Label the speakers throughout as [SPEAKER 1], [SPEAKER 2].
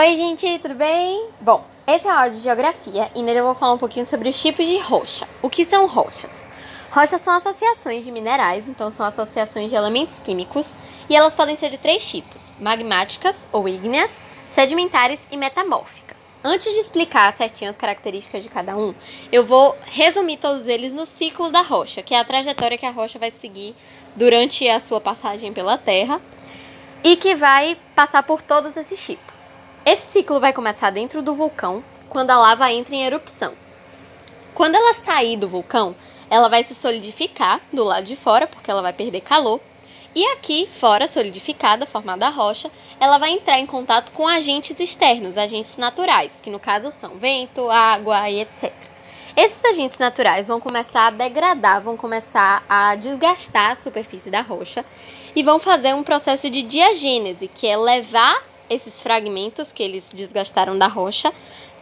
[SPEAKER 1] Oi, gente, tudo bem? Bom, esse é o áudio de geografia e nele eu vou falar um pouquinho sobre os tipos de rocha. O que são rochas? Rochas são associações de minerais, então são associações de elementos químicos, e elas podem ser de três tipos: magmáticas ou ígneas, sedimentares e metamórficas. Antes de explicar certinho as características de cada um, eu vou resumir todos eles no ciclo da rocha, que é a trajetória que a rocha vai seguir durante a sua passagem pela Terra e que vai passar por todos esses tipos. Esse ciclo vai começar dentro do vulcão, quando a lava entra em erupção. Quando ela sair do vulcão, ela vai se solidificar do lado de fora, porque ela vai perder calor. E aqui, fora, solidificada, formada a rocha, ela vai entrar em contato com agentes externos, agentes naturais, que no caso são vento, água e etc. Esses agentes naturais vão começar a degradar, vão começar a desgastar a superfície da rocha e vão fazer um processo de diagênese, que é levar esses fragmentos que eles desgastaram da rocha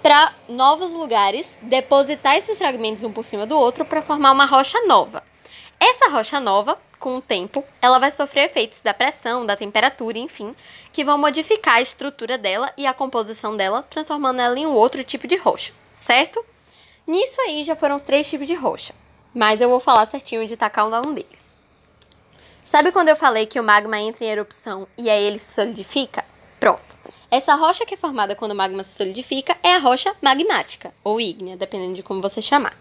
[SPEAKER 1] para novos lugares, depositar esses fragmentos um por cima do outro para formar uma rocha nova. Essa rocha nova, com o tempo, ela vai sofrer efeitos da pressão, da temperatura, enfim, que vão modificar a estrutura dela e a composição dela, transformando ela em um outro tipo de rocha, certo? Nisso aí já foram os três tipos de rocha, mas eu vou falar certinho de tacar um deles. Sabe quando eu falei que o magma entra em erupção e aí ele se solidifica? Pronto. Essa rocha que é formada quando o magma se solidifica é a rocha magmática, ou ígnea, dependendo de como você chamar.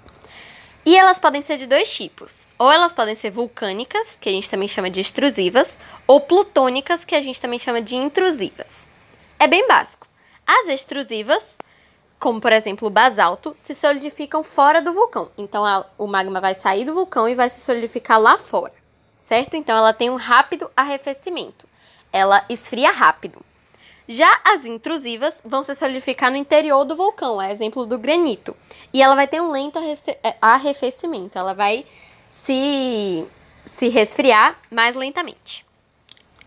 [SPEAKER 1] E elas podem ser de dois tipos. Ou elas podem ser vulcânicas, que a gente também chama de extrusivas, ou plutônicas, que a gente também chama de intrusivas. É bem básico. As extrusivas, como por exemplo o basalto, se solidificam fora do vulcão. Então a, o magma vai sair do vulcão e vai se solidificar lá fora, certo? Então ela tem um rápido arrefecimento. Ela esfria rápido. Já as intrusivas vão se solidificar no interior do vulcão, é exemplo do granito. E ela vai ter um lento é, arrefecimento, ela vai se, se resfriar mais lentamente.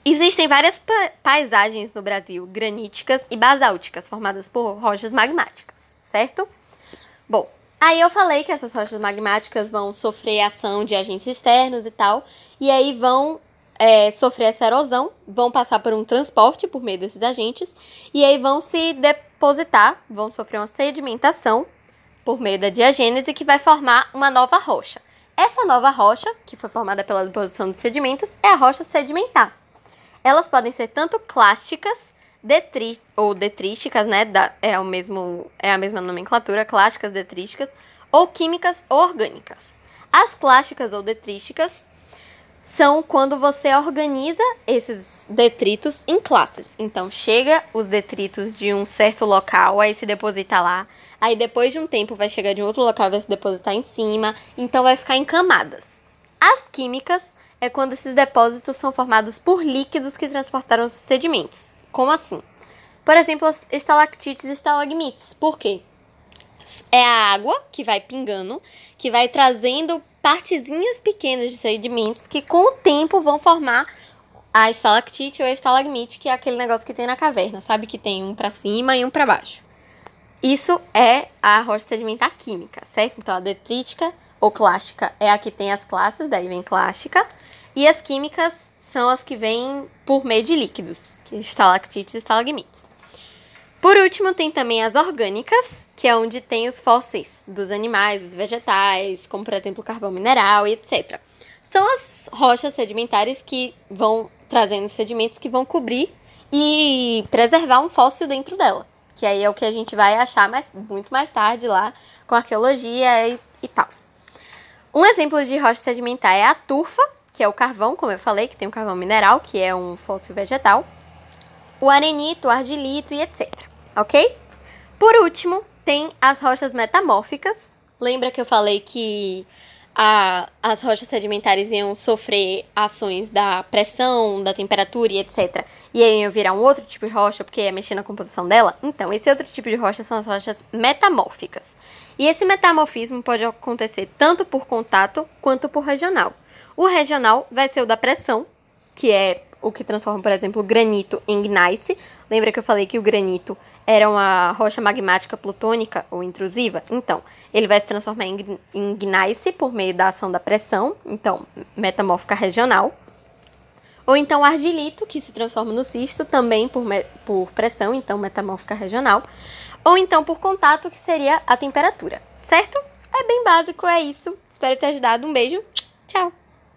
[SPEAKER 1] Existem várias pa paisagens no Brasil, graníticas e basálticas, formadas por rochas magmáticas, certo? Bom, aí eu falei que essas rochas magmáticas vão sofrer ação de agentes externos e tal, e aí vão é, sofrer essa erosão, vão passar por um transporte por meio desses agentes e aí vão se depositar, vão sofrer uma sedimentação por meio da diagênese que vai formar uma nova rocha. Essa nova rocha, que foi formada pela deposição de sedimentos, é a rocha sedimentar. Elas podem ser tanto clásticas detri ou detrísticas, né? Da, é, o mesmo, é a mesma nomenclatura, clásticas, detrísticas, ou químicas orgânicas. As clásticas ou detrísticas são quando você organiza esses detritos em classes. Então, chega os detritos de um certo local, aí se deposita lá. Aí, depois de um tempo, vai chegar de outro local, vai se depositar em cima. Então, vai ficar em camadas. As químicas é quando esses depósitos são formados por líquidos que transportaram os sedimentos. Como assim? Por exemplo, as estalactites e estalagmites. Por quê? É a água que vai pingando, que vai trazendo partezinhas pequenas de sedimentos que com o tempo vão formar a estalactite ou a estalagmite, que é aquele negócio que tem na caverna, sabe? Que tem um para cima e um para baixo. Isso é a rocha sedimentar química, certo? Então a detrítica ou clástica é a que tem as classes, daí vem clástica, e as químicas são as que vêm por meio de líquidos, que é estalactites e estalagmites. Por último, tem também as orgânicas, que é onde tem os fósseis dos animais, dos vegetais, como por exemplo o carvão mineral e etc. São as rochas sedimentares que vão trazendo sedimentos que vão cobrir e preservar um fóssil dentro dela. Que aí é o que a gente vai achar mais, muito mais tarde lá com arqueologia e, e tal. Um exemplo de rocha sedimentar é a turfa, que é o carvão, como eu falei, que tem o carvão mineral, que é um fóssil vegetal. O arenito, o argilito e etc ok? Por último, tem as rochas metamórficas. Lembra que eu falei que a, as rochas sedimentares iam sofrer ações da pressão, da temperatura e etc. E aí iam virar um outro tipo de rocha, porque ia mexer na composição dela? Então, esse outro tipo de rocha são as rochas metamórficas. E esse metamorfismo pode acontecer tanto por contato quanto por regional. O regional vai ser o da pressão, que é o que transforma, por exemplo, granito em gneiss. Lembra que eu falei que o granito era uma rocha magmática plutônica ou intrusiva? Então, ele vai se transformar em, em gneiss por meio da ação da pressão, então, metamórfica regional. Ou então argilito, que se transforma no cisto, também por, por pressão, então metamórfica regional. Ou então por contato, que seria a temperatura, certo? É bem básico, é isso. Espero ter ajudado. Um beijo. Tchau!